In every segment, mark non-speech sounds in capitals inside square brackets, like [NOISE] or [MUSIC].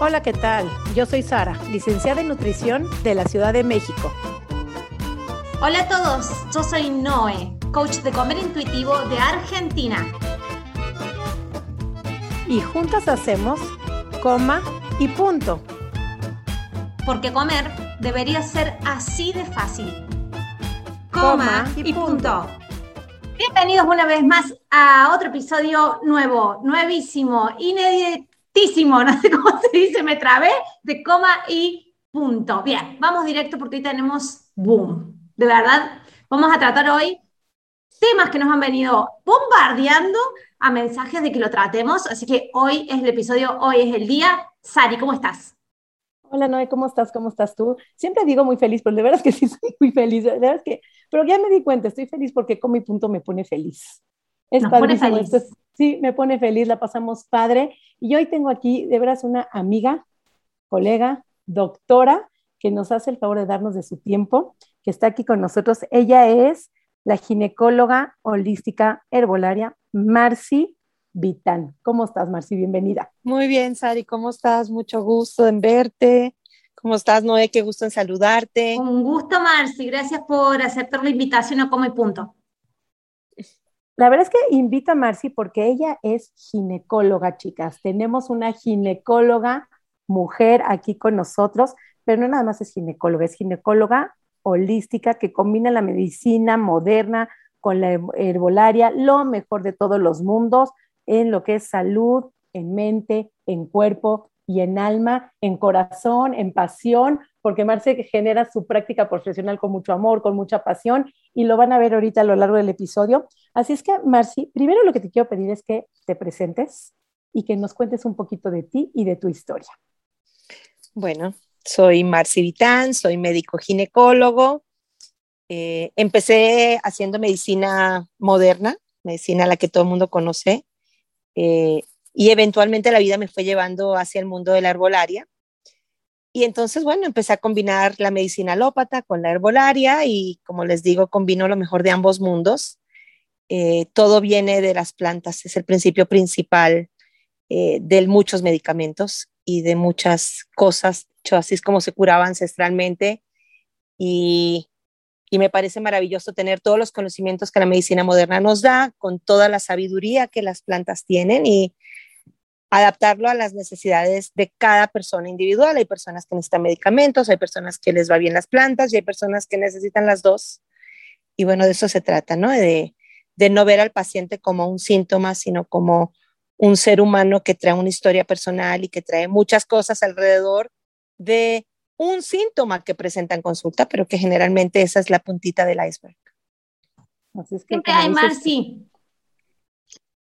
Hola, ¿qué tal? Yo soy Sara, licenciada en nutrición de la Ciudad de México. Hola a todos, yo soy Noé, coach de comer intuitivo de Argentina. Y juntas hacemos coma y punto. Porque comer debería ser así de fácil. Coma, y, punto. Bienvenidos una vez más a otro episodio nuevo, nuevísimo, ineditísimo, [LAUGHS] no sé cómo se dice, me trabé, de coma y punto. Bien, vamos directo porque hoy tenemos boom. De verdad, vamos a tratar hoy temas que nos han venido bombardeando a mensajes de que lo tratemos. Así que hoy es el episodio, hoy es el día. Sari, ¿cómo estás? Hola Noé, ¿cómo estás? ¿Cómo estás tú? Siempre digo muy feliz, pero de verdad es que sí soy muy feliz. De verdad es que, pero ya me di cuenta, estoy feliz porque con mi punto me pone feliz. Es Nos pone feliz. sí, me pone feliz, la pasamos padre. Y hoy tengo aquí, de veras, una amiga, colega, doctora, que nos hace el favor de darnos de su tiempo, que está aquí con nosotros. Ella es la ginecóloga holística herbolaria Marci Vitán. ¿Cómo estás, Marci? Bienvenida. Muy bien, Sari, ¿cómo estás? Mucho gusto en verte. ¿Cómo estás, Noé? Qué gusto en saludarte. Un gusto, Marci. Gracias por aceptar la invitación a Como y Punto. La verdad es que invita a Marci porque ella es ginecóloga, chicas. Tenemos una ginecóloga mujer aquí con nosotros, pero no nada más es ginecóloga, es ginecóloga holística que combina la medicina moderna con la herbolaria, lo mejor de todos los mundos en lo que es salud, en mente, en cuerpo y en alma, en corazón, en pasión, porque Marce genera su práctica profesional con mucho amor, con mucha pasión, y lo van a ver ahorita a lo largo del episodio. Así es que, Marci, primero lo que te quiero pedir es que te presentes y que nos cuentes un poquito de ti y de tu historia. Bueno, soy Marci Vitán, soy médico ginecólogo. Eh, empecé haciendo medicina moderna, medicina la que todo el mundo conoce, eh, y eventualmente la vida me fue llevando hacia el mundo de la herbolaria. Y entonces, bueno, empecé a combinar la medicina alópata con la herbolaria y, como les digo, combino lo mejor de ambos mundos. Eh, todo viene de las plantas, es el principio principal de muchos medicamentos y de muchas cosas así es como se curaba ancestralmente y, y me parece maravilloso tener todos los conocimientos que la medicina moderna nos da, con toda la sabiduría que las plantas tienen y adaptarlo a las necesidades de cada persona individual. Hay personas que necesitan medicamentos, hay personas que les va bien las plantas y hay personas que necesitan las dos. Y bueno, de eso se trata, ¿no? De, de no ver al paciente como un síntoma, sino como un ser humano que trae una historia personal y que trae muchas cosas alrededor de un síntoma que presenta en consulta, pero que generalmente esa es la puntita del iceberg. Siempre hay Marci.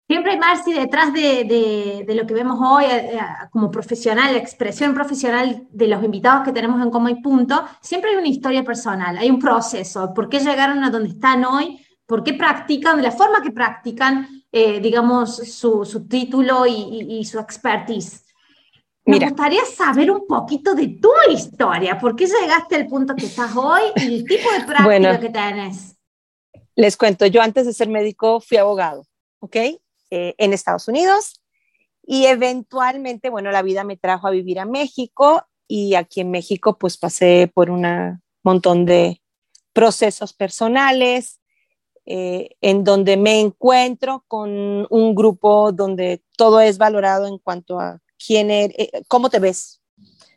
Siempre hay Marci detrás de, lo que vemos hoy eh, eh, como profesional, la expresión profesional de los invitados que tenemos en Como y Punto. Siempre hay una historia personal, hay un proceso. ¿Por qué llegaron a donde están hoy? ¿Por qué practican? De la forma que practican, eh, digamos, su, título y, y su expertise. Me gustaría saber un poquito de tu historia. ¿Por qué llegaste al punto que estás hoy y el tipo de práctica que tienes? Les cuento, yo antes de ser médico fui abogado, ¿ok? Eh, en Estados Unidos y eventualmente, bueno, la vida me trajo a vivir a México y aquí en México pues pasé por un montón de procesos personales eh, en donde me encuentro con un grupo donde todo es valorado en cuanto a quién eres, eh, cómo te ves.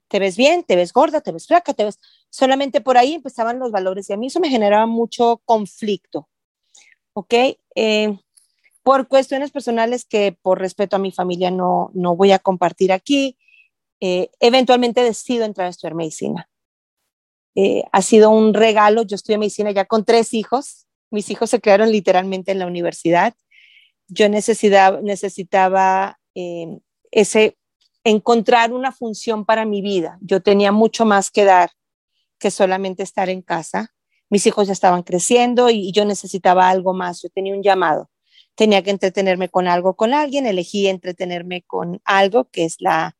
¿Te ves bien? ¿Te ves gorda? ¿Te ves flaca? ¿Te ves? Solamente por ahí empezaban los valores y a mí eso me generaba mucho conflicto. ¿Ok? Eh, por cuestiones personales que por respeto a mi familia no, no voy a compartir aquí, eh, eventualmente decido entrar a estudiar medicina. ha sido un regalo, yo estudié medicina ya con tres hijos, mis hijos se crearon literalmente en la universidad, yo necesitaba, necesitaba ese encontrar una función para mi vida. Yo tenía mucho más que dar que solamente estar en casa. Mis hijos ya estaban creciendo y yo necesitaba algo más. Yo tenía un llamado. Tenía que entretenerme con algo, con alguien. Elegí entretenerme con algo que es la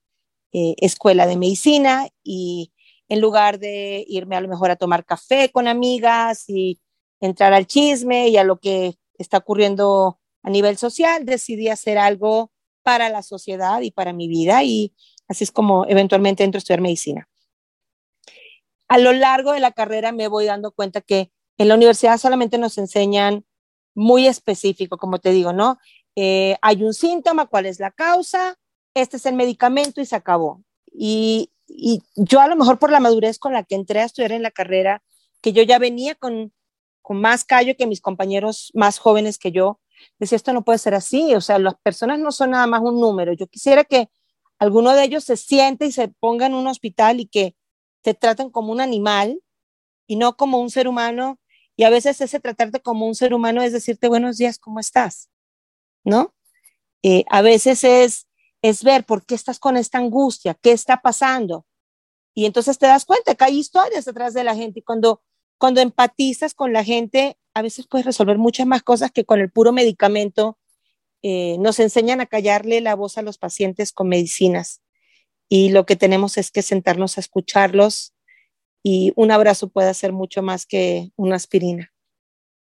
eh, escuela de medicina y en lugar de irme a lo mejor a tomar café con amigas y entrar al chisme y a lo que está ocurriendo a nivel social, decidí hacer algo para la sociedad y para mi vida y Así es como eventualmente entro a estudiar medicina. A lo largo de la carrera me voy dando cuenta que en la universidad solamente nos enseñan muy específico, como te digo, ¿no? Eh, hay un síntoma, cuál es la causa, este es el medicamento y se acabó. Y, yo a lo mejor por la madurez con la que entré a estudiar en la carrera, que yo ya venía con, con más callo que mis compañeros más jóvenes que yo, decía, esto no puede ser así, o sea, las personas no son nada más un número. Yo quisiera que alguno de ellos se siente y se ponga en un hospital y que te traten como un animal y no como un ser humano. Y a veces ese tratarte como un ser humano es decirte buenos días, ¿cómo estás? ¿No? Eh, a veces es, es ver por qué estás con esta angustia, qué está pasando. Y entonces te das cuenta que hay historias detrás de la gente y cuando, cuando empatizas con la gente, a veces puedes resolver muchas más cosas que con el puro medicamento. Eh, nos enseñan a callarle la voz a los pacientes con medicinas y lo que tenemos es que sentarnos a escucharlos y un abrazo puede hacer mucho más que una aspirina.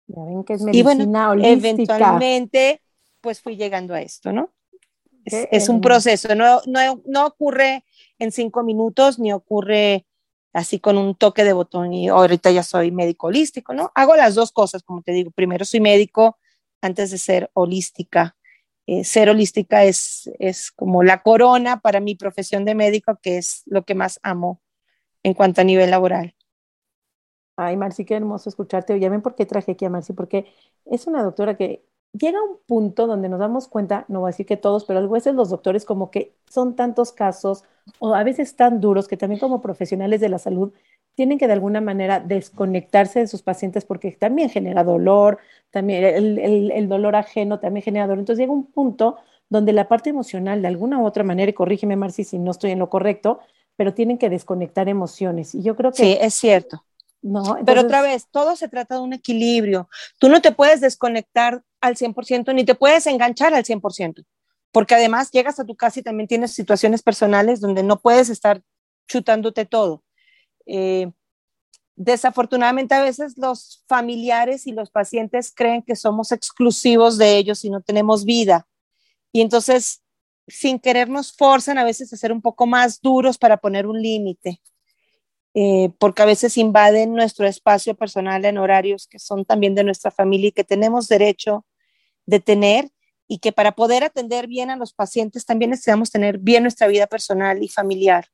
Ya ven que es medicina y bueno, eventualmente pues fui llegando a esto, ¿no? Es, un proceso, no, no, no ocurre en cinco minutos ni ocurre así con un toque de botón y ahorita ya soy médico holístico, ¿no? Hago las dos cosas, como te digo, primero soy médico antes de ser holística eh, ser holística es, es como la corona para mi profesión de médico, que es lo que más amo en cuanto a nivel laboral. Ay, Marci, qué hermoso escucharte. Ya ven por qué traje aquí a Marci, porque es una doctora que llega a un punto donde nos damos cuenta, no voy a decir que todos, pero a veces los doctores como que son tantos casos o a veces tan duros que también como profesionales de la salud tienen que de alguna manera desconectarse de sus pacientes porque también genera dolor, también el, dolor ajeno también genera dolor. Entonces llega un punto donde la parte emocional, de alguna u otra manera, y corrígeme Marci si no estoy en lo correcto, pero tienen que desconectar emociones. Y yo creo que... Sí, es cierto. No, Pero otra vez, todo se trata de un equilibrio. Tú no te puedes desconectar al 100% ni te puedes enganchar al 100%, porque además llegas a tu casa y también tienes situaciones personales donde no puedes estar chutándote todo. Eh, desafortunadamente a veces los familiares y los pacientes creen que somos exclusivos de ellos y no tenemos vida. Y entonces, sin querer, nos forzan a veces a ser un poco más duros para poner un límite, eh, porque a veces invaden nuestro espacio personal en horarios que son también de nuestra familia y que tenemos derecho de tener y que para poder atender bien a los pacientes también necesitamos tener bien nuestra vida personal y familiar.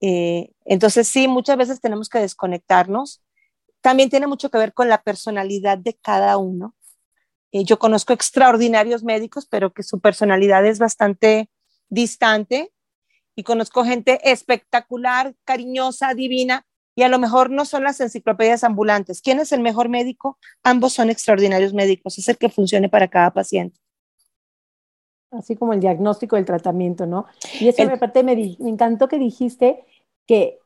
Eh, entonces, sí, muchas veces tenemos que desconectarnos. También tiene mucho que ver con la personalidad de cada uno. Eh, yo conozco extraordinarios médicos, pero que su personalidad es bastante distante. Y conozco gente espectacular, cariñosa, divina, y a lo mejor no son las enciclopedias ambulantes. ¿Quién es el mejor médico? Ambos son extraordinarios médicos, es el que funcione para cada paciente así como el diagnóstico del tratamiento, ¿no? Y eso me, parte, me, me encantó que dijiste que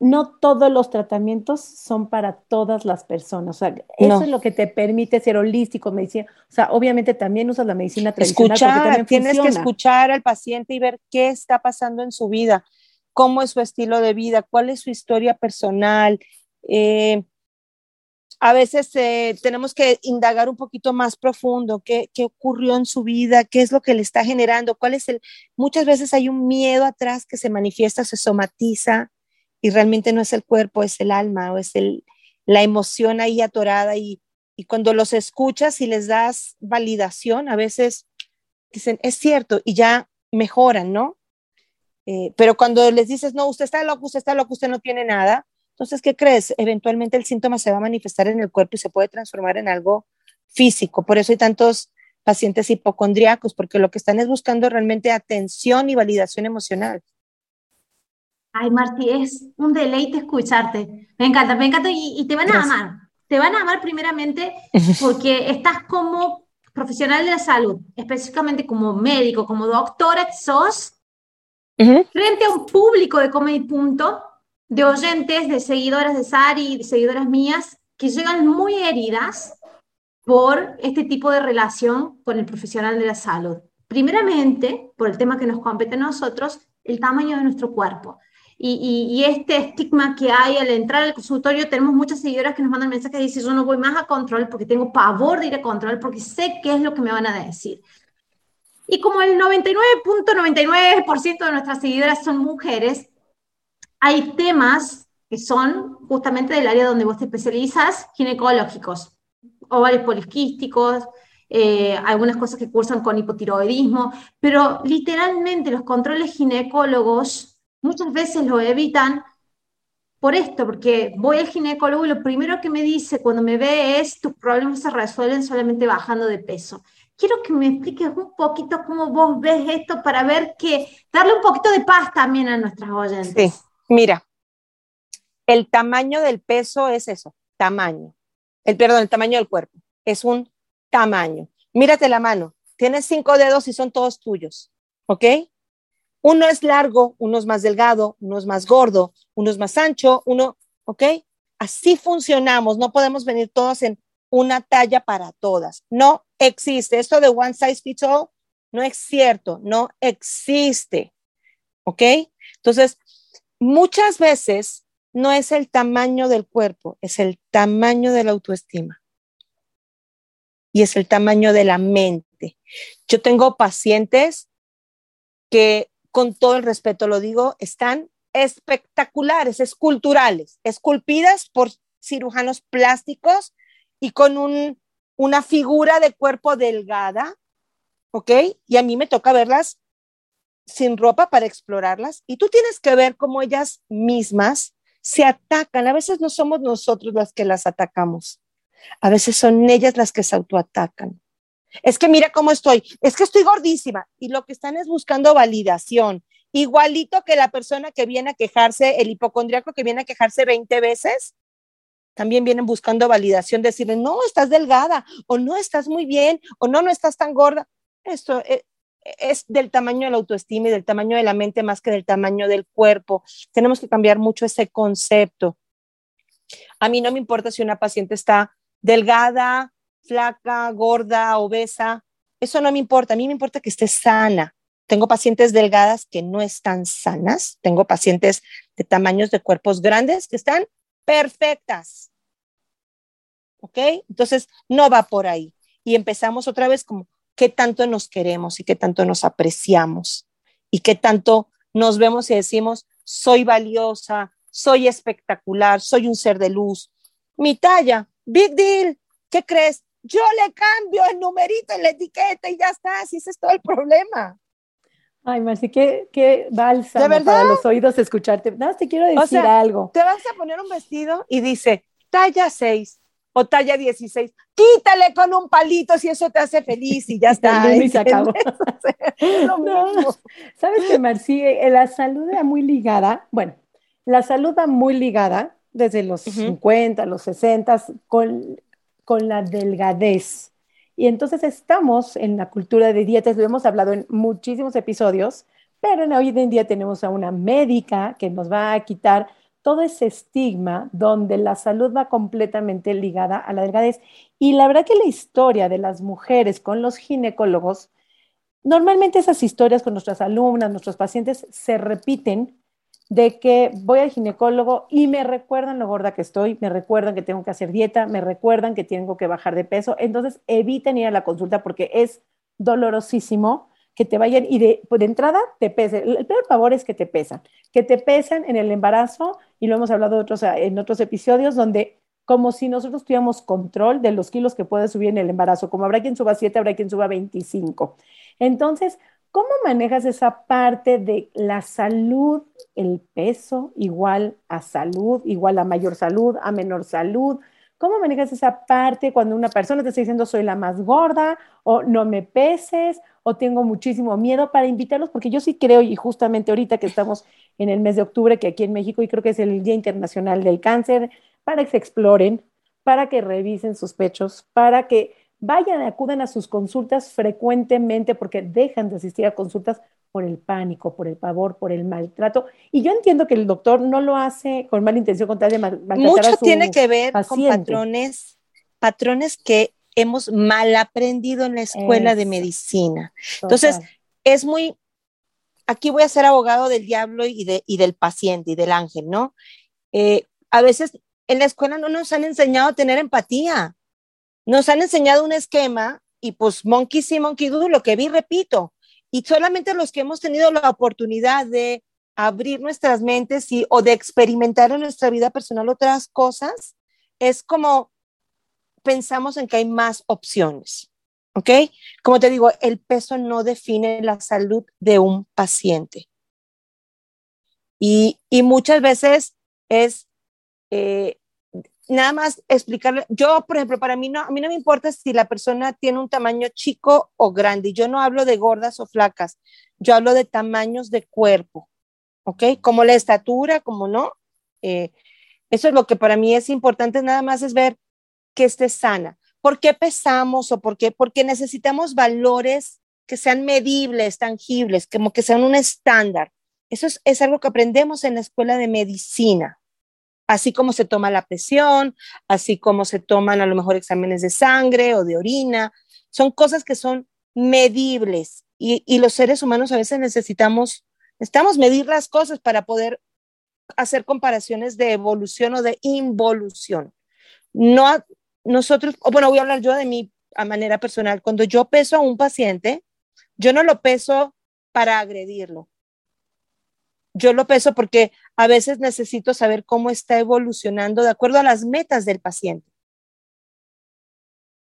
no todos los tratamientos son para todas las personas. O sea, eso es lo que te permite ser holístico, medicina. O sea, obviamente también usas la medicina tradicional. Escuchar, tienes que escuchar al paciente y ver qué está pasando en su vida, cómo es su estilo de vida, cuál es su historia personal. Eh, a veces eh, tenemos que indagar un poquito más profundo qué, qué, ocurrió en su vida, qué es lo que le está generando, cuál es el... Muchas veces hay un miedo atrás que se manifiesta, se somatiza y realmente no es el cuerpo, es el alma o es el, la emoción ahí atorada y, y cuando los escuchas y les das validación, a veces dicen, es cierto, y ya mejoran, ¿no? Eh, pero cuando les dices, no, usted está loco, usted está loco, usted no tiene nada, entonces, ¿qué crees? Eventualmente el síntoma se va a manifestar en el cuerpo y se puede transformar en algo físico. Por eso hay tantos pacientes hipocondriacos, porque lo que están es buscando realmente atención y validación emocional. Ay, Martí, es un deleite escucharte. Me encanta, me encanta y, te van a amar. Te van a amar primeramente [LAUGHS] porque estás como profesional de la salud, específicamente como médico, como doctora que sos, frente a un público de Comedy Punto de oyentes, de seguidoras de Sari, de seguidoras mías, que llegan muy heridas por este tipo de relación con el profesional de la salud. Primeramente, por el tema que nos compete a nosotros, el tamaño de nuestro cuerpo. Y, este estigma que hay al entrar al consultorio, tenemos muchas seguidoras que nos mandan mensajes y dicen, yo no voy más a control porque tengo pavor de ir a control porque sé qué es lo que me van a decir. Y como el 99.99% de nuestras seguidoras son mujeres, hay temas que son justamente del área donde vos te especializas, ginecológicos, ovarios poliquísticos, eh, algunas cosas que cursan con hipotiroidismo, pero literalmente los controles ginecólogos muchas veces lo evitan por esto, porque voy al ginecólogo y lo primero que me dice cuando me ve es tus problemas se resuelven solamente bajando de peso. Quiero que me expliques un poquito cómo vos ves esto para ver que darle un poquito de paz también a nuestras oyentes. Sí, mira, el tamaño del peso es eso, tamaño. El perdón, el tamaño del cuerpo es un tamaño. Mírate la mano, tienes cinco dedos y son todos tuyos, ¿ok? Uno es largo, uno es más delgado, uno es más gordo, uno es más ancho, uno, ¿ok? Así funcionamos, no podemos venir todos en una talla para todas. No existe. Esto de one size fits all no es cierto, no existe. ¿Ok? Entonces, muchas veces no es el tamaño del cuerpo, es el tamaño de la autoestima y es el tamaño de la mente. Yo tengo pacientes que, con todo el respeto lo digo, están espectaculares, esculturales, esculpidas por cirujanos plásticos y con un, una figura de cuerpo delgada, ¿ok? Y a mí me toca verlas sin ropa para explorarlas y tú tienes que ver cómo ellas mismas se atacan. A veces no somos nosotros las que las atacamos. A veces son ellas las que se autoatacan. Es que mira cómo estoy, es que estoy gordísima y lo que están es buscando validación, igualito que la persona que viene a quejarse, el hipocondriaco que viene a quejarse 20 veces, también vienen buscando validación, decirle, no, estás delgada, o no, estás muy bien, o no, no estás tan gorda. Esto es, es del tamaño de la autoestima y del tamaño de la mente más que del tamaño del cuerpo. Tenemos que cambiar mucho ese concepto. A mí no me importa si una paciente está delgada, flaca, gorda, obesa. Eso no me importa. A mí me importa que esté sana. Tengo pacientes delgadas que no están sanas. Tengo pacientes de tamaños de cuerpos grandes que están perfectas. ¿Ok? Entonces, no va por ahí. Y empezamos otra vez como, ¿qué tanto nos queremos y qué tanto nos apreciamos? Y qué tanto nos vemos y decimos, soy valiosa, soy espectacular, soy un ser de luz. Mi talla, big deal. ¿Qué crees? Yo le cambio el numerito en la etiqueta y ya está, así ese es todo el problema. Ay, Marci, qué, qué bálsamo para los oídos escucharte. Nada te quiero decir algo. Te vas a poner un vestido y dice talla 6 o talla 16. Quítale con un palito si eso te hace feliz y ya [LAUGHS] está. y se acabó. [LAUGHS] [LAUGHS] Sabes que, Marci, eh, la salud era muy ligada, bueno, la salud va muy ligada desde los 50, los 60 con, con la delgadez. Y entonces estamos en la cultura de dietas, lo hemos hablado en muchísimos episodios, pero en hoy en día tenemos a una médica que nos va a quitar todo ese estigma donde la salud va completamente ligada a la delgadez. Y la verdad que la historia de las mujeres con los ginecólogos, normalmente esas historias con nuestras alumnas, nuestros pacientes, se repiten de que voy al ginecólogo y me recuerdan lo gorda que estoy, me recuerdan que tengo que hacer dieta, me recuerdan que tengo que bajar de peso. Entonces, eviten ir a la consulta porque es dolorosísimo que te vayan y de, pues, de entrada te pesen. El peor favor es que te pesan, que te pesan en el embarazo y lo hemos hablado en otros episodios donde como si nosotros tuviéramos control de los kilos que puede subir en el embarazo, como habrá quien suba 7, habrá quien suba 25. Entonces, ¿Cómo manejas esa parte de la salud, el peso igual a salud, igual a mayor salud, a menor salud? ¿Cómo manejas esa parte cuando una persona te está diciendo soy la más gorda o no me peses o tengo muchísimo miedo para invitarlos? Porque yo sí creo, y justamente ahorita que estamos en el mes de octubre, que aquí en México, y creo que es el Día Internacional del Cáncer, para que se exploren, para que revisen sus pechos, para que vayan, acudan a sus consultas frecuentemente porque dejan de asistir a consultas por el pánico, por el pavor, por el maltrato. Y yo entiendo que el doctor no lo hace con mala intención, con tal de maltratar Mucho a su tiene que ver con patrones, patrones que hemos mal aprendido en la escuela de medicina. Entonces, es muy, aquí voy a ser abogado del diablo y, de, y del paciente y del ángel, ¿no? Eh, a veces en la escuela no nos han enseñado a tener empatía nos han enseñado un esquema y pues monkey sí, monkey do, lo que vi, repito, Y solamente los que hemos tenido la oportunidad de abrir nuestras mentes y, o de experimentar en nuestra vida personal otras cosas, es como pensamos en que hay más opciones. ¿Ok? Como te digo, el peso no define la salud de un paciente. Y, y muchas veces es eh, nada más explicarle, yo, por ejemplo, para mí no, a mí no me importa si la persona tiene un tamaño chico o grande, yo no hablo de gordas o flacas, yo hablo de tamaños de cuerpo, ¿ok? Como la estatura, como no. Eh, eso es lo que para mí es importante, nada más es ver que esté sana. ¿Por qué pesamos o por qué? Porque necesitamos valores que sean medibles, tangibles, como que sean un estándar. Eso es, es algo que aprendemos en la escuela de medicina así como se toma la presión, así como se toman a lo mejor exámenes de sangre o de orina, son cosas que son medibles y, los seres humanos a veces necesitamos, necesitamos medir las cosas para poder hacer comparaciones de evolución o de involución. No, nosotros, bueno, voy a hablar yo de mi a manera personal. Cuando yo peso a un paciente, yo no lo peso para agredirlo yo lo peso porque a veces necesito saber cómo está evolucionando de acuerdo a las metas del paciente,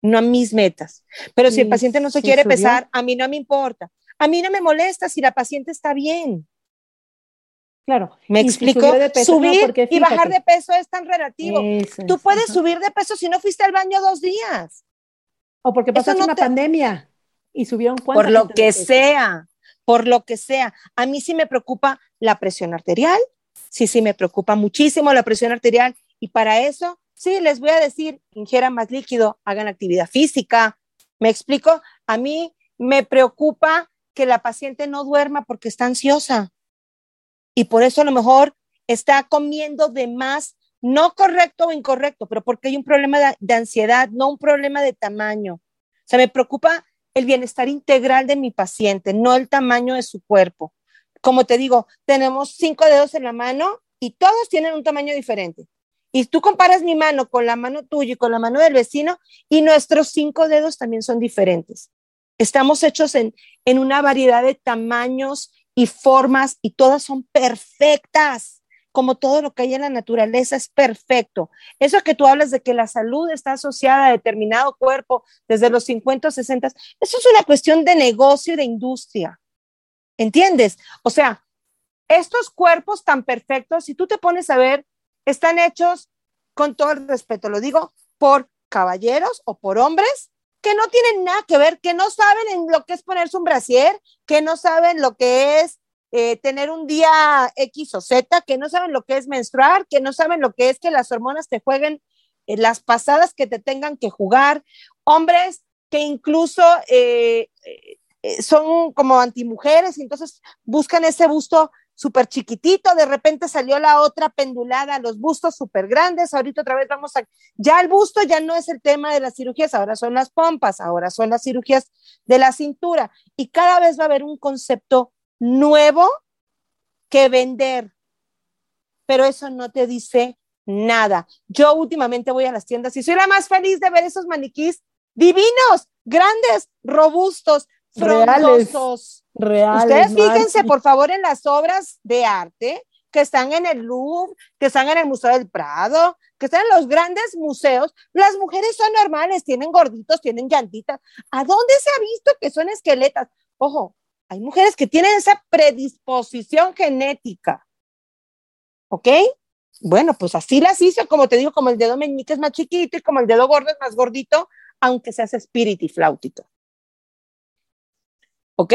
no a mis metas. Pero si el paciente no se quiere pesar, a mí no me importa. A mí no me molesta si la paciente está bien. Claro. Me explico. subir y bajar de peso es tan relativo. Tú puedes subir de peso si no fuiste al baño dos días. O porque pasaste una pandemia y subieron Por lo que sea por lo que sea. A mí sí me preocupa la presión arterial, sí, sí me preocupa muchísimo la presión arterial y para eso, sí, les voy a decir, ingieran más líquido, hagan actividad física. ¿Me explico? A mí me preocupa que la paciente no duerma porque está ansiosa y por eso a lo mejor está comiendo de más, no correcto o incorrecto, pero porque hay un problema de, de ansiedad, no un problema de tamaño. O sea, me preocupa el bienestar integral de mi paciente, no el tamaño de su cuerpo. Como te digo, tenemos cinco dedos en la mano y todos tienen un tamaño diferente. Y tú comparas mi mano con la mano tuya y con la mano del vecino y nuestros cinco dedos también son diferentes. Estamos hechos en, en una variedad de tamaños y formas y todas son perfectas como todo lo que hay en la naturaleza es perfecto. Eso que tú hablas de que la salud está asociada a determinado cuerpo desde los 50 o 60, eso es una cuestión de negocio y de industria. ¿Entiendes? O sea, estos cuerpos tan perfectos, si tú te pones a ver, están hechos con todo el respeto, lo digo, por caballeros o por hombres que no tienen nada que ver, que no saben en lo que es ponerse un brasier, que no saben lo que es eh, tener un día X o Z, que no saben lo que es menstruar, que no saben lo que es que las hormonas te jueguen eh, las pasadas que te tengan que jugar, hombres que incluso eh, son como antimujeres y entonces buscan ese busto súper chiquitito, de repente salió la otra pendulada, los bustos súper grandes, ahorita otra vez vamos a, ya el busto ya no es el tema de las cirugías, ahora son las pompas, ahora son las cirugías de la cintura y cada vez va a haber un concepto nuevo que vender. Pero eso no te dice nada. Yo últimamente voy a las tiendas y soy la más feliz de ver esos maniquís divinos, grandes, robustos, frondosos. Reales, Ustedes fíjense, por favor, en las obras de arte que están en el Louvre, que están en el Museo del Prado, que están en los grandes museos. Las mujeres son normales, tienen gorditos, tienen llantitas. ¿A dónde se ha visto que son esqueletas? Ojo, hay mujeres que tienen esa predisposición genética. ¿Ok? Bueno, pues así las hizo, como te digo, como el dedo meñique es más chiquito y como el dedo gordo es más gordito, aunque seas espíritu y flautito. ¿Ok?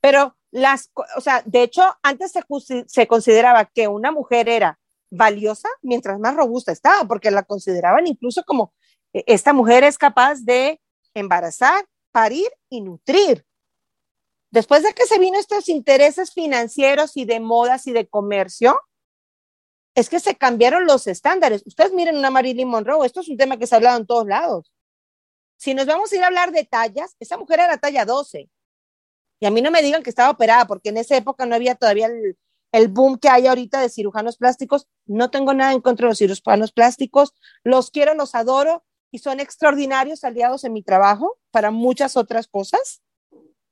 Pero las, o sea, de hecho, antes se, se consideraba que una mujer era valiosa mientras más robusta estaba, porque la consideraban incluso como e, esta mujer es capaz de embarazar, parir y nutrir. Después de que se vino estos intereses financieros y de modas y de comercio, es que se cambiaron los estándares. Ustedes miren una Marilyn Monroe, esto es un tema que se ha hablado en todos lados. Si nos vamos a ir a hablar de tallas, esa mujer era talla 12. Y a mí no me digan que estaba operada, porque en esa época no había todavía el, boom que hay ahorita de cirujanos plásticos. No tengo nada en contra de los cirujanos plásticos. Los quiero, los adoro y son extraordinarios aliados en mi trabajo para muchas otras cosas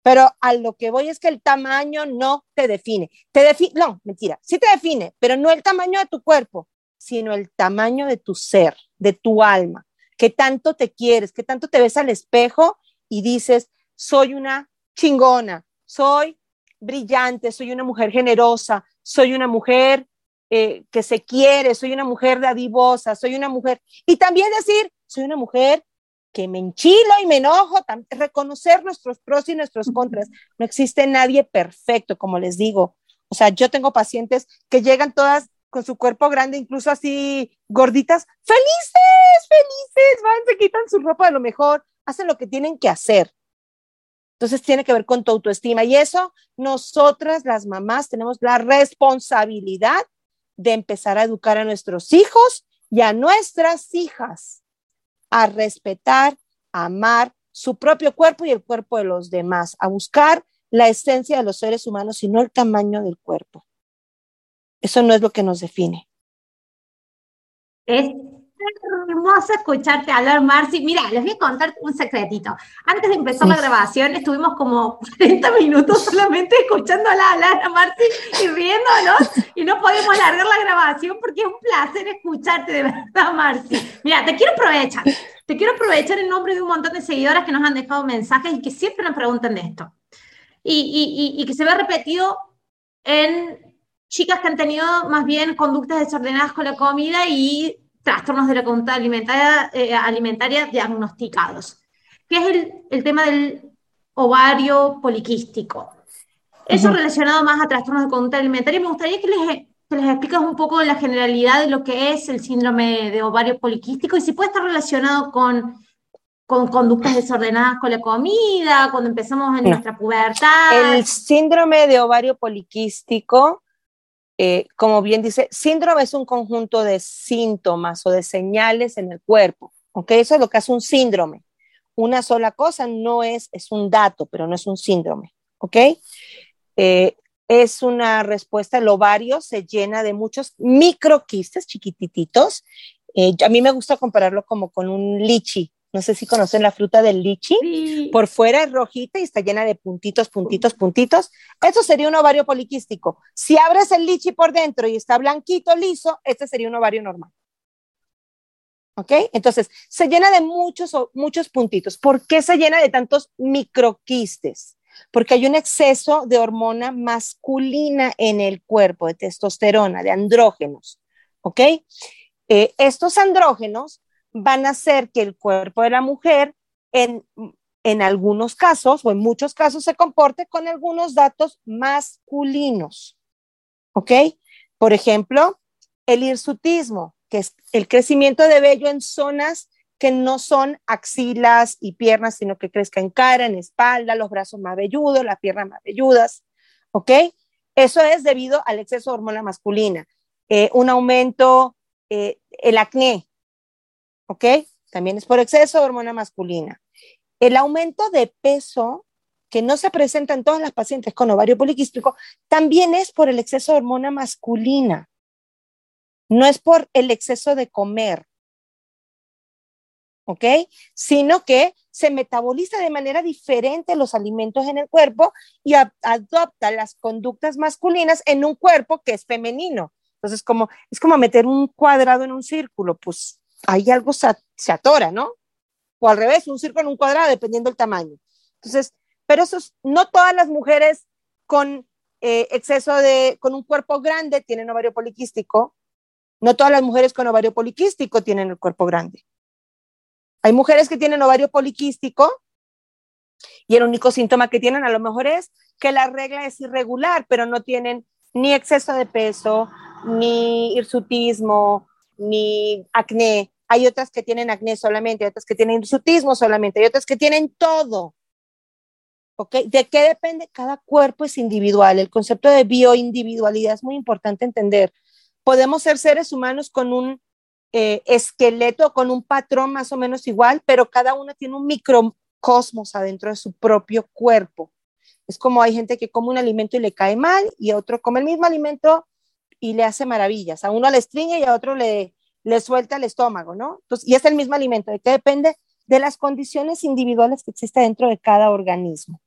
Pero a lo que voy es que el tamaño no te define. Te define, no, mentira, sí te define, pero no el tamaño de tu cuerpo, sino el tamaño de tu ser, de tu alma. Que tanto te quieres, que tanto te ves al espejo y dices, soy una chingona, soy brillante, soy una mujer generosa, soy una mujer eh, que se quiere, soy una mujer dadivosa, soy una mujer. Y también decir, soy una mujer que me enchilo y me enojo, reconocer nuestros pros y nuestros contras. No existe nadie perfecto, como les digo. O sea, yo tengo pacientes que llegan todas con su cuerpo grande, incluso así gorditas, felices, felices, van, se quitan su ropa de lo mejor, hacen lo que tienen que hacer. Entonces tiene que ver con tu autoestima y eso nosotras las mamás tenemos la responsabilidad de empezar a educar a nuestros hijos y a nuestras hijas a respetar, a amar su propio cuerpo y el cuerpo de los demás, a buscar la esencia de los seres humanos y no el tamaño del cuerpo. Eso no es lo que nos define. Hermoso escucharte hablar, Marci. Mira, les voy a contar un secretito. Antes de empezar la grabación, estuvimos como [LAUGHS] 40 minutos solamente escuchándola hablar a Marci y riéndonos, y no podemos alargar la grabación porque es un placer escucharte, de verdad, Marci. Mira, te quiero aprovechar. Te quiero aprovechar en nombre de un montón de seguidoras que nos han dejado mensajes y que siempre nos preguntan de esto. Y, y, y que se ve repetido en chicas que han tenido más bien conductas desordenadas con la comida y trastornos de la conducta alimentaria, eh, alimentaria diagnosticados, que es el, tema del ovario poliquístico. Eso relacionado más a trastornos de conducta alimentaria, me gustaría que les, que les expliques un poco la generalidad de lo que es el síndrome de ovario poliquístico y si puede estar relacionado con, con conductas desordenadas con la comida, cuando empezamos en nuestra pubertad. El síndrome de ovario poliquístico eh, como bien dice, síndrome es un conjunto de síntomas o de señales en el cuerpo. ¿ok? Eso es lo que hace un síndrome. Una sola cosa no es, es un dato, pero no es un síndrome. ¿Ok? Eh, es una respuesta, el ovario se llena de muchos microquistes chiquititos. Eh, a mí me gusta compararlo como con un lichi, no sé si conocen la fruta del lichi. Por fuera es rojita y está llena de puntitos, puntitos, puntitos. Eso sería un ovario poliquístico. Si abres el lichi por dentro y está blanquito, liso, este sería un ovario normal. ¿Ok? Entonces, se llena de muchos, muchos puntitos. ¿Por qué se llena de tantos microquistes? Porque hay un exceso de hormona masculina en el cuerpo, de testosterona, de andrógenos. ¿Ok? Eh, estos andrógenos van a hacer que el cuerpo de la mujer en, en algunos casos o en muchos casos se comporte con algunos datos masculinos. ¿Ok? Por ejemplo, el hirsutismo, que es el crecimiento de vello en zonas que no son axilas y piernas, sino que crezca en cara, en espalda, los brazos más velludos, las piernas más velludas. ¿Ok? Eso es debido al exceso de hormona masculina. Eh, un aumento, eh, el acné, ¿ok? También es por exceso de hormona masculina. El aumento de peso, que no se presenta en todas las pacientes con ovario poliquístico, también es por el exceso de hormona masculina. No es por el exceso de comer, ¿ok? Sino que se metaboliza de manera diferente los alimentos en el cuerpo y adopta las conductas masculinas en un cuerpo que es femenino. Entonces, como, es como meter un cuadrado en un círculo, pues ahí algo se, atora, ¿no? O al revés, un círculo en un cuadrado, dependiendo del tamaño. Entonces, pero eso no todas las mujeres con eh, exceso de, con un cuerpo grande tienen ovario poliquístico. No todas las mujeres con ovario poliquístico tienen el cuerpo grande. Hay mujeres que tienen ovario poliquístico y el único síntoma que tienen a lo mejor es que la regla es irregular, pero no tienen ni exceso de peso, ni hirsutismo, ni acné, hay otras que tienen acné solamente, hay otras que tienen hirsutismo solamente, hay otras que tienen todo. ¿Ok? ¿De qué depende? Cada cuerpo es individual. El concepto de bioindividualidad es muy importante entender. Podemos ser seres humanos con un eh, esqueleto, con un patrón más o menos igual, pero cada uno tiene un microcosmos adentro de su propio cuerpo. Es como hay gente que come un alimento y le cae mal y otro come el mismo alimento y le hace maravillas. A uno le estringe y a otro le, le suelta el estómago, ¿no? Entonces, y es el mismo alimento, ¿de qué depende? De las condiciones individuales que existen dentro de cada organismo.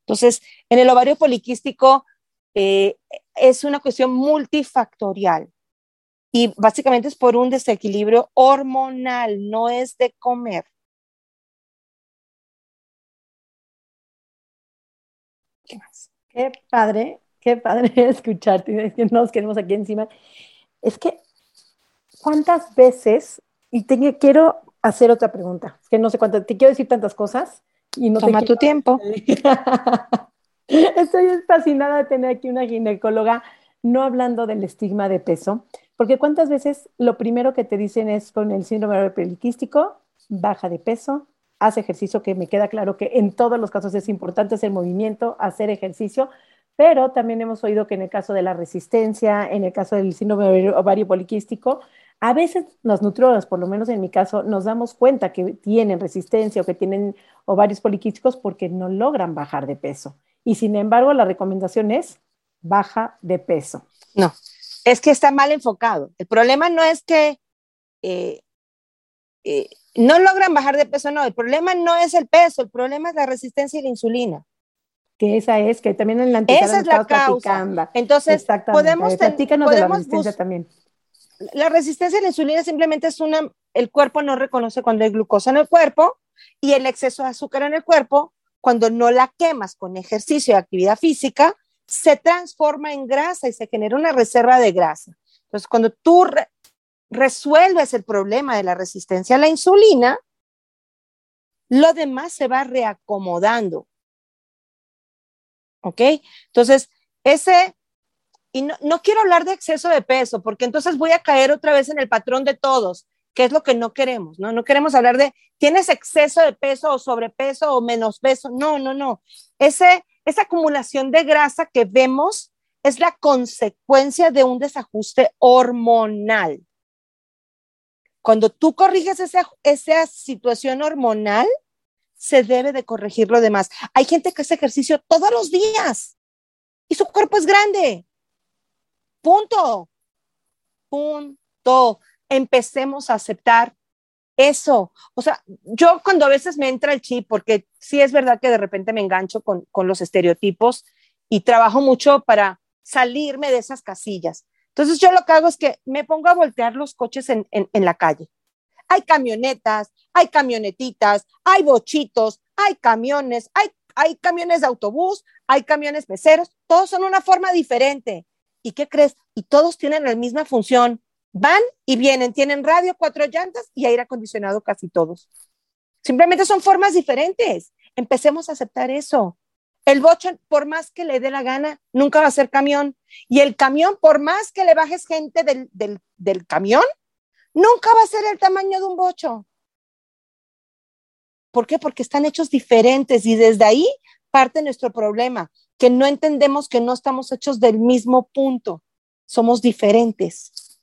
Entonces, en el ovario poliquístico eh, es una cuestión multifactorial y básicamente es por un desequilibrio hormonal, no es de comer. ¿Qué más? Qué padre, qué padre [LAUGHS] escucharte, nos queremos aquí encima. Es que, ¿cuántas veces, y te, quiero hacer otra pregunta, que no sé cuántas, te quiero decir tantas cosas y no Toma tu tiempo. [LAUGHS] Estoy fascinada de tener aquí una ginecóloga, no hablando del estigma de peso, porque cuántas veces lo primero que te dicen es con el síndrome poliquístico, baja de peso, haz ejercicio, que me queda claro que en todos los casos es importante hacer movimiento, hacer ejercicio, pero también hemos oído que en el caso de la resistencia, en el caso del síndrome ovario poliquístico, a veces los nutriólogos, por lo menos en mi caso, nos damos cuenta que tienen resistencia o que tienen ovarios poliquísticos porque no logran bajar de peso. Y sin embargo, la recomendación es baja de peso. No, es que está mal enfocado. El problema no es que eh, eh, no logran bajar de peso, no. El problema no es el peso, el problema es la resistencia a la insulina. Que esa es, que también en la Esa es la causa. Entonces, podemos, podemos de la resistencia también la resistencia a la insulina simplemente es una, el cuerpo no reconoce cuando hay glucosa en el cuerpo y el exceso de azúcar en el cuerpo, cuando no la quemas con ejercicio y actividad física, se transforma en grasa y se genera una reserva de grasa. Entonces, cuando tú resuelves el problema de la resistencia a la insulina, lo demás se va reacomodando. ¿Ok? Entonces, ese y no, quiero hablar de exceso de peso, porque entonces voy a caer otra vez en el patrón de todos, que es lo que no queremos, ¿no? No queremos hablar de, ¿tienes exceso de peso o sobrepeso o menos peso? No, no, no. Ese, esa acumulación de grasa que vemos es la consecuencia de un desajuste hormonal. Cuando tú corriges esa, esa situación hormonal, se debe de corregir lo demás. Hay gente que hace ejercicio todos los días y su cuerpo es grande Punto. Punto. Empecemos a aceptar eso. O sea, yo cuando a veces me entra el chip, porque sí es verdad que de repente me engancho con, los estereotipos y trabajo mucho para salirme de esas casillas. Entonces yo lo que hago es que me pongo a voltear los coches en, la calle. Hay camionetas, hay camionetitas, hay bochitos, hay camiones, hay, hay camiones de autobús, hay camiones peceros, todos son una forma diferente. ¿Y qué crees? Y todos tienen la misma función. Van y vienen, tienen radio, cuatro llantas y aire acondicionado casi todos. Simplemente son formas diferentes. Empecemos a aceptar eso. El bocho, por más que le dé la gana, nunca va a ser camión. Y el camión, por más que le bajes gente del, del camión, nunca va a ser el tamaño de un bocho. ¿Por qué? Porque están hechos diferentes y desde ahí parte nuestro problema que no entendemos que no estamos hechos del mismo punto, somos diferentes.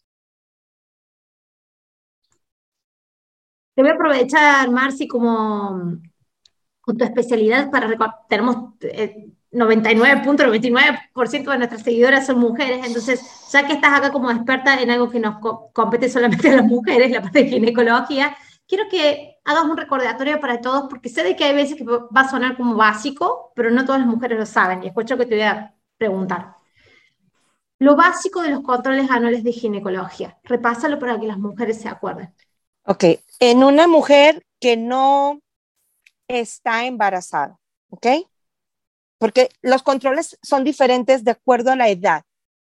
Te voy a aprovechar, Marci, como con tu especialidad para tenemos 99.99% eh, de nuestras seguidoras son mujeres, entonces ya que estás acá como experta en algo que nos compete solamente a las mujeres, la parte de ginecología, quiero que hagas un recordatorio para todos, porque sé de que hay veces que va a sonar como básico, pero no todas las mujeres lo saben, y escucho que te voy a preguntar. Lo básico de los controles anuales de ginecología, repásalo para que las mujeres se acuerden. Ok, en una mujer que no está embarazada, ¿ok? Porque los controles son diferentes de acuerdo a la edad.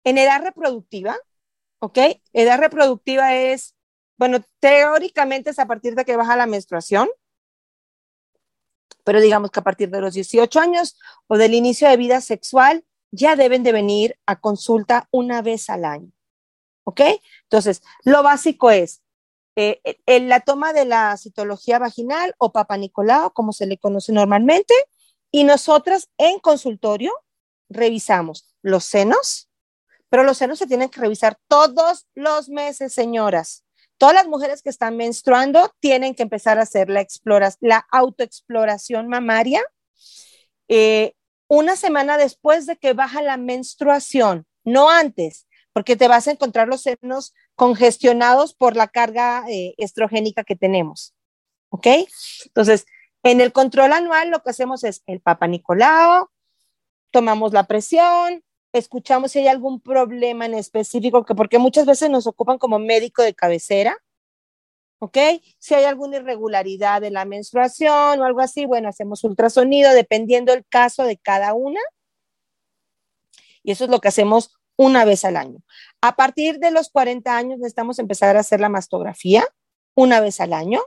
En edad reproductiva, ¿ok? Edad reproductiva es bueno, teóricamente es a partir de que baja la menstruación, pero digamos que a partir de los 18 años o del inicio de vida sexual ya deben de venir a consulta una vez al año. ¿Ok? Entonces, lo básico es eh, la toma de la citología vaginal o papanicolao, como se le conoce normalmente, y nosotras en consultorio revisamos los senos, pero los senos se tienen que revisar todos los meses, señoras. Todas las mujeres que están menstruando tienen que empezar a hacer la, la autoexploración mamaria eh, una semana después de que baja la menstruación, no antes, porque te vas a encontrar los senos congestionados por la carga eh, estrogénica que tenemos. ¿Ok? Entonces, en el control anual lo que hacemos es el Papa Nicolau, tomamos la presión, escuchamos si hay algún problema en específico, que porque muchas veces nos ocupan como médico de cabecera, ¿ok? Si hay alguna irregularidad de la menstruación o algo así, bueno, hacemos ultrasonido dependiendo el caso de cada una. Y eso es lo que hacemos una vez al año. A partir de los 40 años necesitamos empezar a hacer la mastografía una vez al año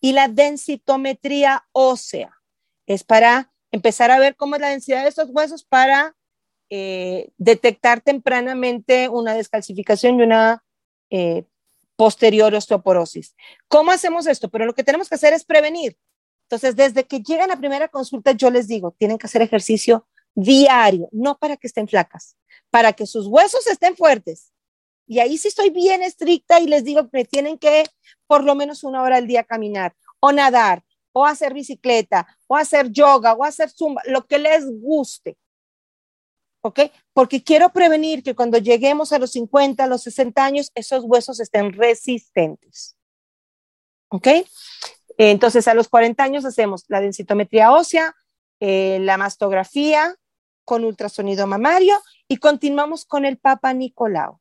y la densitometría ósea es para empezar a ver cómo es la densidad de estos huesos para eh, detectar tempranamente una descalcificación y una eh, posterior osteoporosis. ¿Cómo hacemos esto? Pero lo que tenemos que hacer es prevenir. Entonces, desde que llegan a primera consulta, yo les digo, tienen que hacer ejercicio diario, no para que estén flacas, para que sus huesos estén fuertes. Y ahí sí estoy bien estricta y les digo que tienen que por lo menos una hora al día caminar o nadar o hacer bicicleta o hacer yoga o hacer zumba, lo que les guste. ¿Ok? Porque quiero prevenir que cuando lleguemos a los 50, a los 60 años, esos huesos estén resistentes. ¿Ok? Entonces, a los 40 años hacemos la densitometría ósea, eh, la mastografía con ultrasonido mamario y continuamos con el Papa Nicolau.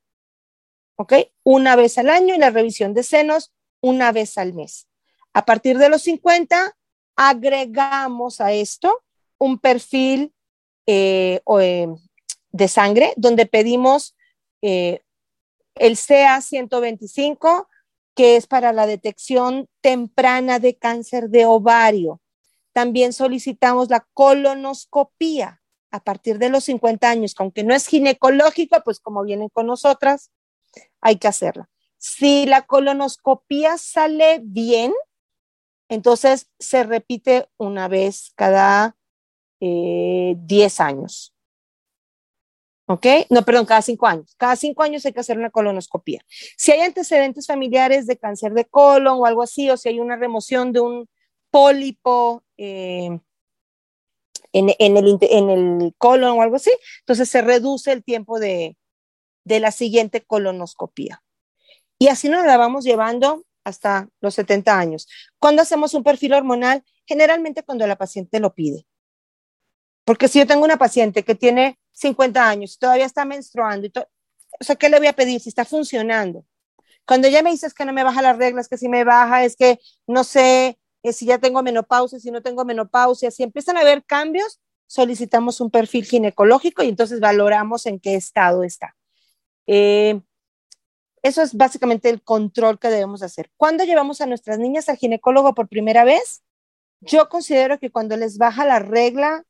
¿Ok? Una vez al año y la revisión de senos una vez al mes. A partir de los 50, agregamos a esto un perfil eh, eh, de sangre donde pedimos el CA 125, que es para la detección temprana de cáncer de ovario. También solicitamos la colonoscopía a partir de los 50 años, aunque no es ginecológico, pues como vienen con nosotras, hay que hacerla. Si la colonoscopía sale bien, entonces se repite una vez cada 10 eh, años. ¿Ok? No, perdón, cada cinco años. Cada cinco años hay que hacer una colonoscopía. Si hay antecedentes familiares de cáncer de colon o algo así, o si hay una remoción de un pólipo eh, en, el, colon o algo así, entonces se reduce el tiempo de, de la siguiente colonoscopía. Y así nos la vamos llevando hasta los 70 años. Cuando hacemos un perfil hormonal? Generalmente cuando la paciente lo pide. Porque si yo tengo una paciente que tiene 50 años y todavía está menstruando, y o sea, ¿qué le voy a pedir si está funcionando? Cuando ella me dice es que no me baja las reglas, que si me baja, es que no sé eh, si ya tengo menopausia, si no tengo menopausia, si empiezan a haber cambios, solicitamos un perfil ginecológico y entonces valoramos en qué estado está. Eh, eso es básicamente el control que debemos hacer. ¿Cuándo llevamos a nuestras niñas al ginecólogo por primera vez? Yo considero que cuando les baja la regla,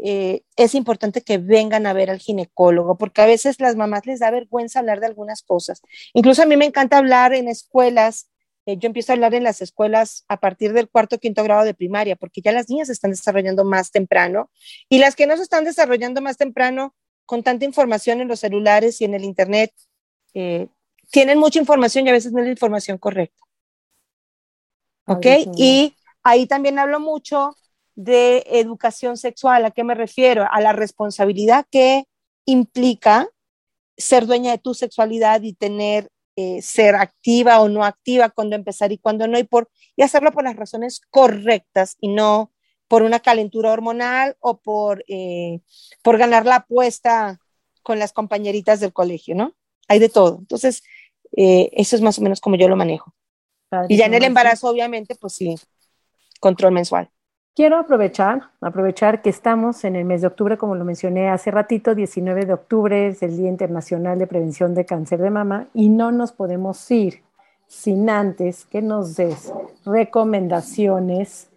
eh, es importante que vengan a ver al ginecólogo, porque a veces las mamás les da vergüenza hablar de algunas cosas. Incluso a mí me encanta hablar en escuelas. Eh, yo empiezo a hablar en las escuelas a partir del cuarto o quinto grado de primaria, porque ya las niñas se están desarrollando más temprano y las que no se están desarrollando más temprano, con tanta información en los celulares y en el Internet, eh, tienen mucha información y a veces no es la información correcta. ¿Ok? Y ahí también hablo mucho de educación sexual. ¿A qué me refiero? A la responsabilidad que implica ser dueña de tu sexualidad y tener, eh, ser activa o no activa, cuando empezar y cuando no, y, por, y hacerlo por las razones correctas y no por una calentura hormonal o por, eh, por ganar la apuesta con las compañeritas del colegio, ¿no? Hay de todo. Entonces, eh, eso es más o menos como yo lo manejo. y ya en el embarazo, obviamente, pues sí, control mensual. Quiero aprovechar, aprovechar que estamos en el mes de octubre, como lo mencioné hace ratito, 19 de octubre es el Día Internacional de Prevención de Cáncer de Mama y no nos podemos ir sin antes que nos des recomendaciones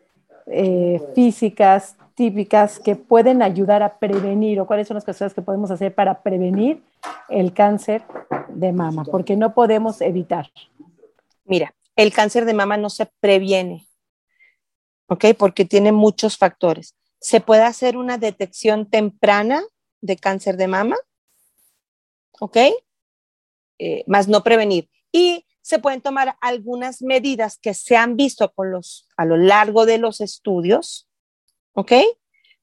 eh, físicas típicas que pueden ayudar a prevenir o cuáles son las cosas que podemos hacer para prevenir el cáncer de mama, porque no podemos evitar. Mira, el cáncer de mama no se previene, ¿ok? Porque tiene muchos factores. Se puede hacer una detección temprana de cáncer de mama, ¿ok? Eh, más no prevenir. Y se pueden tomar algunas medidas que se han visto a lo largo de los estudios, ¿ok?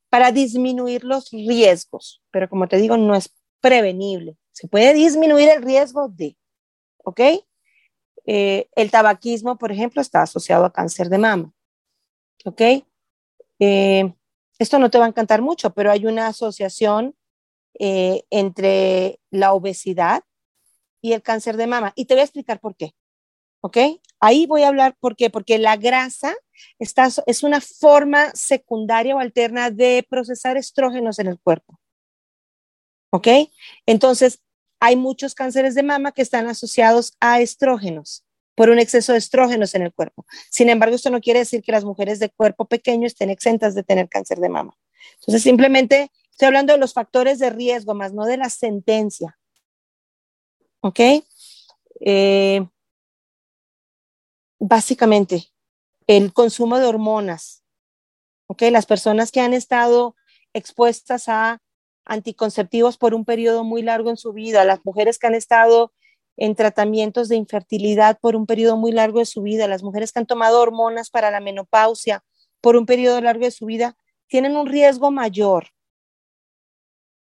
Para disminuir los riesgos, pero como te digo, no es prevenible. Se puede disminuir el riesgo de, ¿ok? Eh, el tabaquismo, por ejemplo, está asociado a cáncer de mama, ¿ok? Eh, esto no te va a encantar mucho, pero hay una asociación eh, entre la obesidad y el cáncer de mama. Y te voy a explicar por qué. ¿Ok? Ahí voy a hablar por qué. Porque la grasa está, es una forma secundaria o alterna de procesar estrógenos en el cuerpo. ¿Ok? Entonces, hay muchos cánceres de mama que están asociados a estrógenos por un exceso de estrógenos en el cuerpo. Sin embargo, esto no quiere decir que las mujeres de cuerpo pequeño estén exentas de tener cáncer de mama. Entonces, simplemente estoy hablando de los factores de riesgo, más no de la sentencia. ¿Ok? Eh, básicamente, el consumo de hormonas. ¿Ok? Las personas que han estado expuestas a anticonceptivos por un periodo muy largo en su vida, las mujeres que han estado en tratamientos de infertilidad por un periodo muy largo de su vida, las mujeres que han tomado hormonas para la menopausia por un periodo largo de su vida, tienen un riesgo mayor.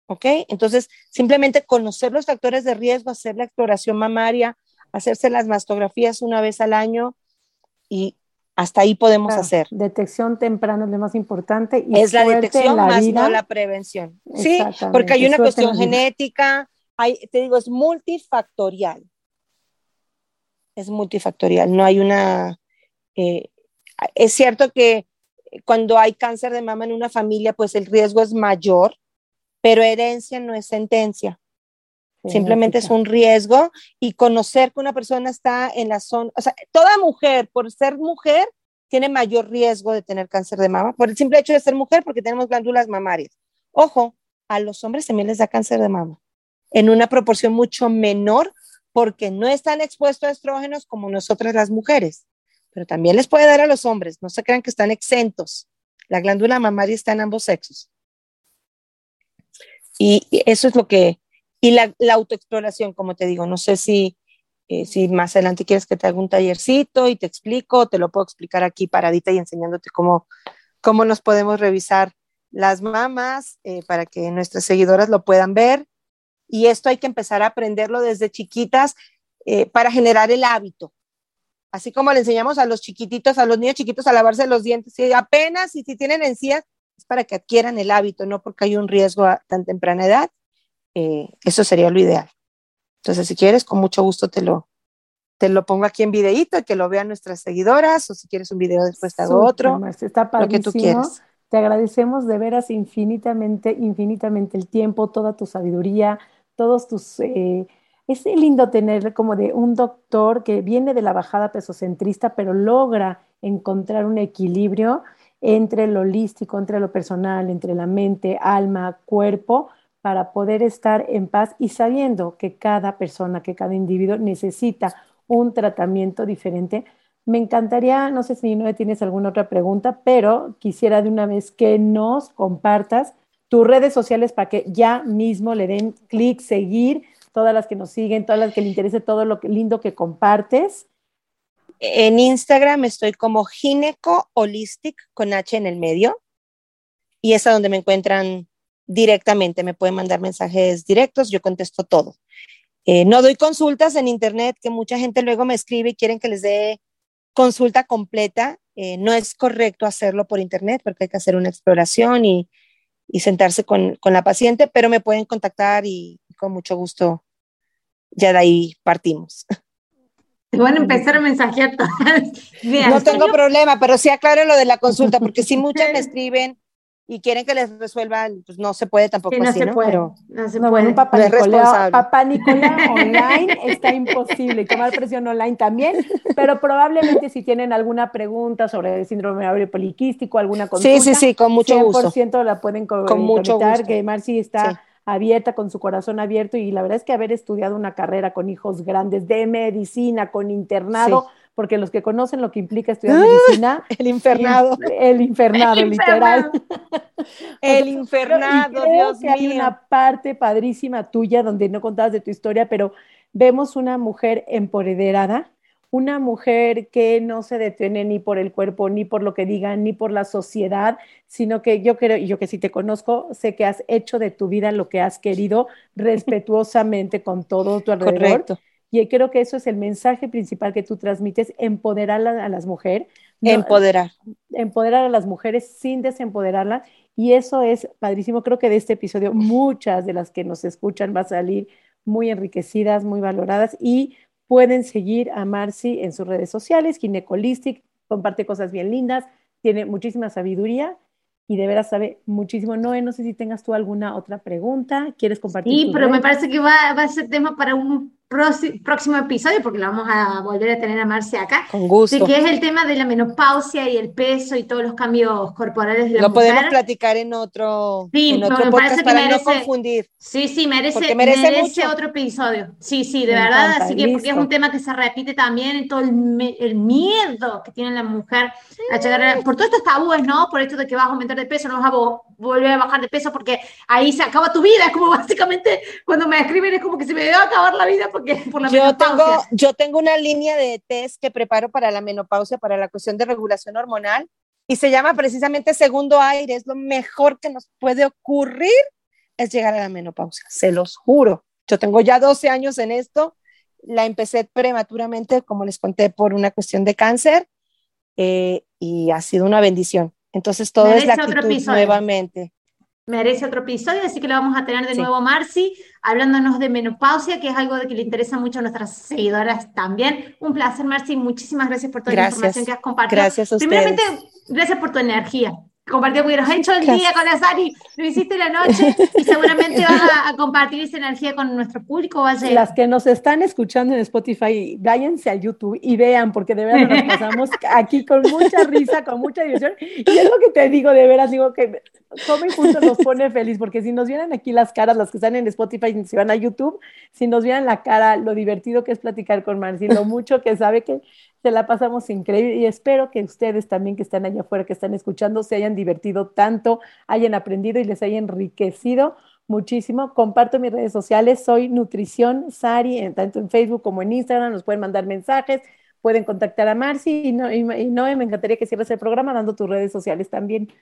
¿Ok? Entonces, simplemente conocer los factores de riesgo, hacer la exploración mamaria, hacerse las mastografías una vez al año y hasta ahí podemos hacer. Detección temprana es lo más importante. Y es la detección más no la prevención. Sí, porque hay una cuestión genética, te digo, es multifactorial. Es multifactorial, no hay una... Eh, es cierto que cuando hay cáncer de mama en una familia, pues el riesgo es mayor, pero herencia no es sentencia. Simplemente es un riesgo y conocer que una persona está en la zona, o sea, toda mujer, por ser mujer, tiene mayor riesgo de tener cáncer de mama, por el simple hecho de ser mujer, porque tenemos glándulas mamarias. Ojo, a los hombres también les da cáncer de mama en una proporción mucho menor porque no están expuestos a estrógenos como nosotras las mujeres, pero también les puede dar a los hombres, no se crean que están exentos. La glándula mamaria está en ambos sexos. Y eso es lo que, y la, autoexploración, como te digo, no sé si, eh, si más adelante quieres que te haga un tallercito y te explico, te lo puedo explicar aquí paradita y enseñándote cómo, cómo nos podemos revisar las mamas eh, para que nuestras seguidoras lo puedan ver y esto hay que empezar a aprenderlo desde chiquitas eh, para generar el hábito. Así como le enseñamos a los chiquititos, a los niños chiquitos a lavarse los dientes, y apenas y si tienen encías, es para que adquieran el hábito, no porque hay un riesgo a tan temprana edad. Eh, eso sería lo ideal. Entonces, si quieres, con mucho gusto te lo, te lo pongo aquí en videíto y que lo vean nuestras seguidoras, o si quieres un video después te hago otro. Está lo que tú quieras. Te agradecemos de veras infinitamente, infinitamente el tiempo, toda tu sabiduría, todos tus... Eh, es lindo tener como de un doctor que viene de la bajada pesocentrista, pero logra encontrar un equilibrio entre lo holístico, entre lo personal, entre la mente, alma, cuerpo, para poder estar en paz y sabiendo que cada persona, que cada individuo necesita un tratamiento diferente. Me encantaría, no sé si no tienes alguna otra pregunta, pero quisiera de una vez que nos compartas tus redes sociales para que ya mismo le den clic, seguir, todas las que nos siguen, todas las que le interese todo lo lindo que compartes. En Instagram estoy como Gineco Holistic con H en el medio y es a donde me encuentran directamente. Me pueden mandar mensajes directos, yo contesto todo. Eh, no doy consultas en internet, que mucha gente luego me escribe y quieren que les dé consulta completa. Eh, no es correcto hacerlo por internet porque hay que hacer una exploración y y sentarse con, con, la paciente, pero me pueden contactar y con mucho gusto ya de ahí partimos. [LAUGHS] Te van a empezar a mensajear todas. no tengo problema, pero sí aclaro lo de la consulta, porque si [LAUGHS] muchas me escriben y quieren que les resuelvan, pues no se puede tampoco no así, se Puede, Pero no se puede. Un papá, Nicolás, papá Nicolás online está imposible, tomar presión online también, pero probablemente si tienen alguna pregunta sobre el síndrome ovario poliquístico, alguna consulta, sí, sí, sí, con mucho 100% gusto. la pueden con mucho gusto. que Marci está abierta, con su corazón abierto, y la verdad es que haber estudiado una carrera con hijos grandes de medicina, con internado, porque los que conocen lo que implica estudiar medicina. [LAUGHS] El infernado. El, infernado, literal. el infernado, Dios que Hay una parte padrísima tuya donde no contabas de tu historia, pero vemos una mujer empoderada, una mujer que no se detiene ni por el cuerpo, ni por lo que digan, ni por la sociedad, sino que yo creo, y yo que sí te conozco, sé que has hecho de tu vida lo que has querido respetuosamente con todo tu alrededor. Correcto. Y creo que eso es el mensaje principal que tú transmites, empoderar a, las mujeres. empoderar. Empoderar a las mujeres sin desempoderarlas Y eso es padrísimo. Creo que de este episodio muchas de las que nos escuchan van a salir muy enriquecidas, muy valoradas y pueden seguir a Marcy en sus redes sociales, Ginecolistic, comparte cosas bien lindas, tiene muchísima sabiduría y de veras sabe muchísimo. Noé, no sé si tengas tú alguna otra pregunta, ¿quieres compartir? Sí, pero me parece que va, va a ser tema para un próximo episodio, porque lo vamos a volver a tener a Marcia acá. Con gusto. que es el tema de la menopausia y el peso y todos los cambios corporales de la Lo podemos platicar en otro, sí, en otro podcast para no confundir. Sí, sí, merece, merece, otro episodio. Sí, sí, de verdad. así que porque es un tema que se repite también en todo el, miedo que tiene la mujer a llegar a, por todos estos tabúes, ¿no? Por esto de que vas a aumentar de peso, no vas a volver a bajar de peso porque ahí se acaba tu vida. Es como [LAUGHS] básicamente cuando me escriben es como que se me a acabar la vida porque [LAUGHS] por la yo Tengo, yo tengo una línea de test que preparo para la menopausia, para la cuestión de regulación hormonal, y se llama precisamente segundo aire. Es lo mejor que nos puede ocurrir es llegar a la menopausia, se los juro. Yo tengo ya 12 años en esto, la empecé prematuramente, como les conté, por una cuestión de cáncer, eh, y ha sido una bendición. Entonces todo es la actitud nuevamente. Merece otro episodio, así que lo vamos a tener de nuevo Marci, hablándonos de menopausia, que es algo de que le interesa mucho a nuestras seguidoras también. Un placer, Marci, muchísimas gracias por toda la información que has compartido. Gracias a Primeramente, gracias por tu energía. Compartió porque nos has hecho el día con la Sari, lo hiciste la noche y seguramente vas a, compartir esa energía con nuestro público. Las que nos están escuchando en Spotify, váyanse a YouTube y vean, porque de verdad nos [LAUGHS] pasamos aquí con mucha risa, con mucha diversión. Y es lo que te digo, de veras, digo que Come Juntos nos pone feliz, porque si nos vieran aquí las caras, las que están en Spotify y si van a YouTube, si nos vieran la cara, lo divertido que es platicar con Marci, lo mucho que sabe que se la pasamos increíble y espero que ustedes también que están allá afuera, que están escuchando, se hayan divertido tanto, hayan aprendido y les haya enriquecido muchísimo. Comparto mis redes sociales, soy Nutrición Sari, tanto en Facebook como en Instagram, nos pueden mandar mensajes, pueden contactar a Marci y no, y, me encantaría que cierres el programa dando tus redes sociales también.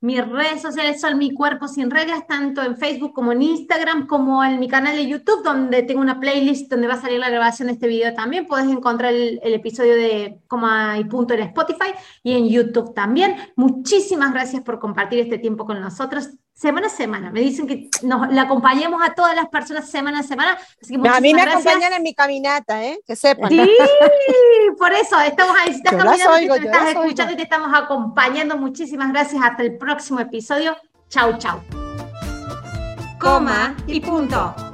Mis redes sociales son Mi Cuerpo Sin Reglas, tanto en Facebook como en Instagram, como en mi canal de YouTube, donde tengo una playlist donde va a salir la grabación de este video también. Puedes encontrar el, episodio de Coma y Punto en Spotify y en YouTube también. Muchísimas gracias por compartir este tiempo con nosotros semana a semana. Me dicen que nos la acompañemos a todas las personas semana a semana. a mí me acompañan en mi caminata, ¿eh? Que sepan. Sí, por eso estamos ahí. Si estás caminando, te estás escuchando y te estamos acompañando. Muchísimas gracias. Hasta el próximo episodio. Chau, chau. Coma y punto.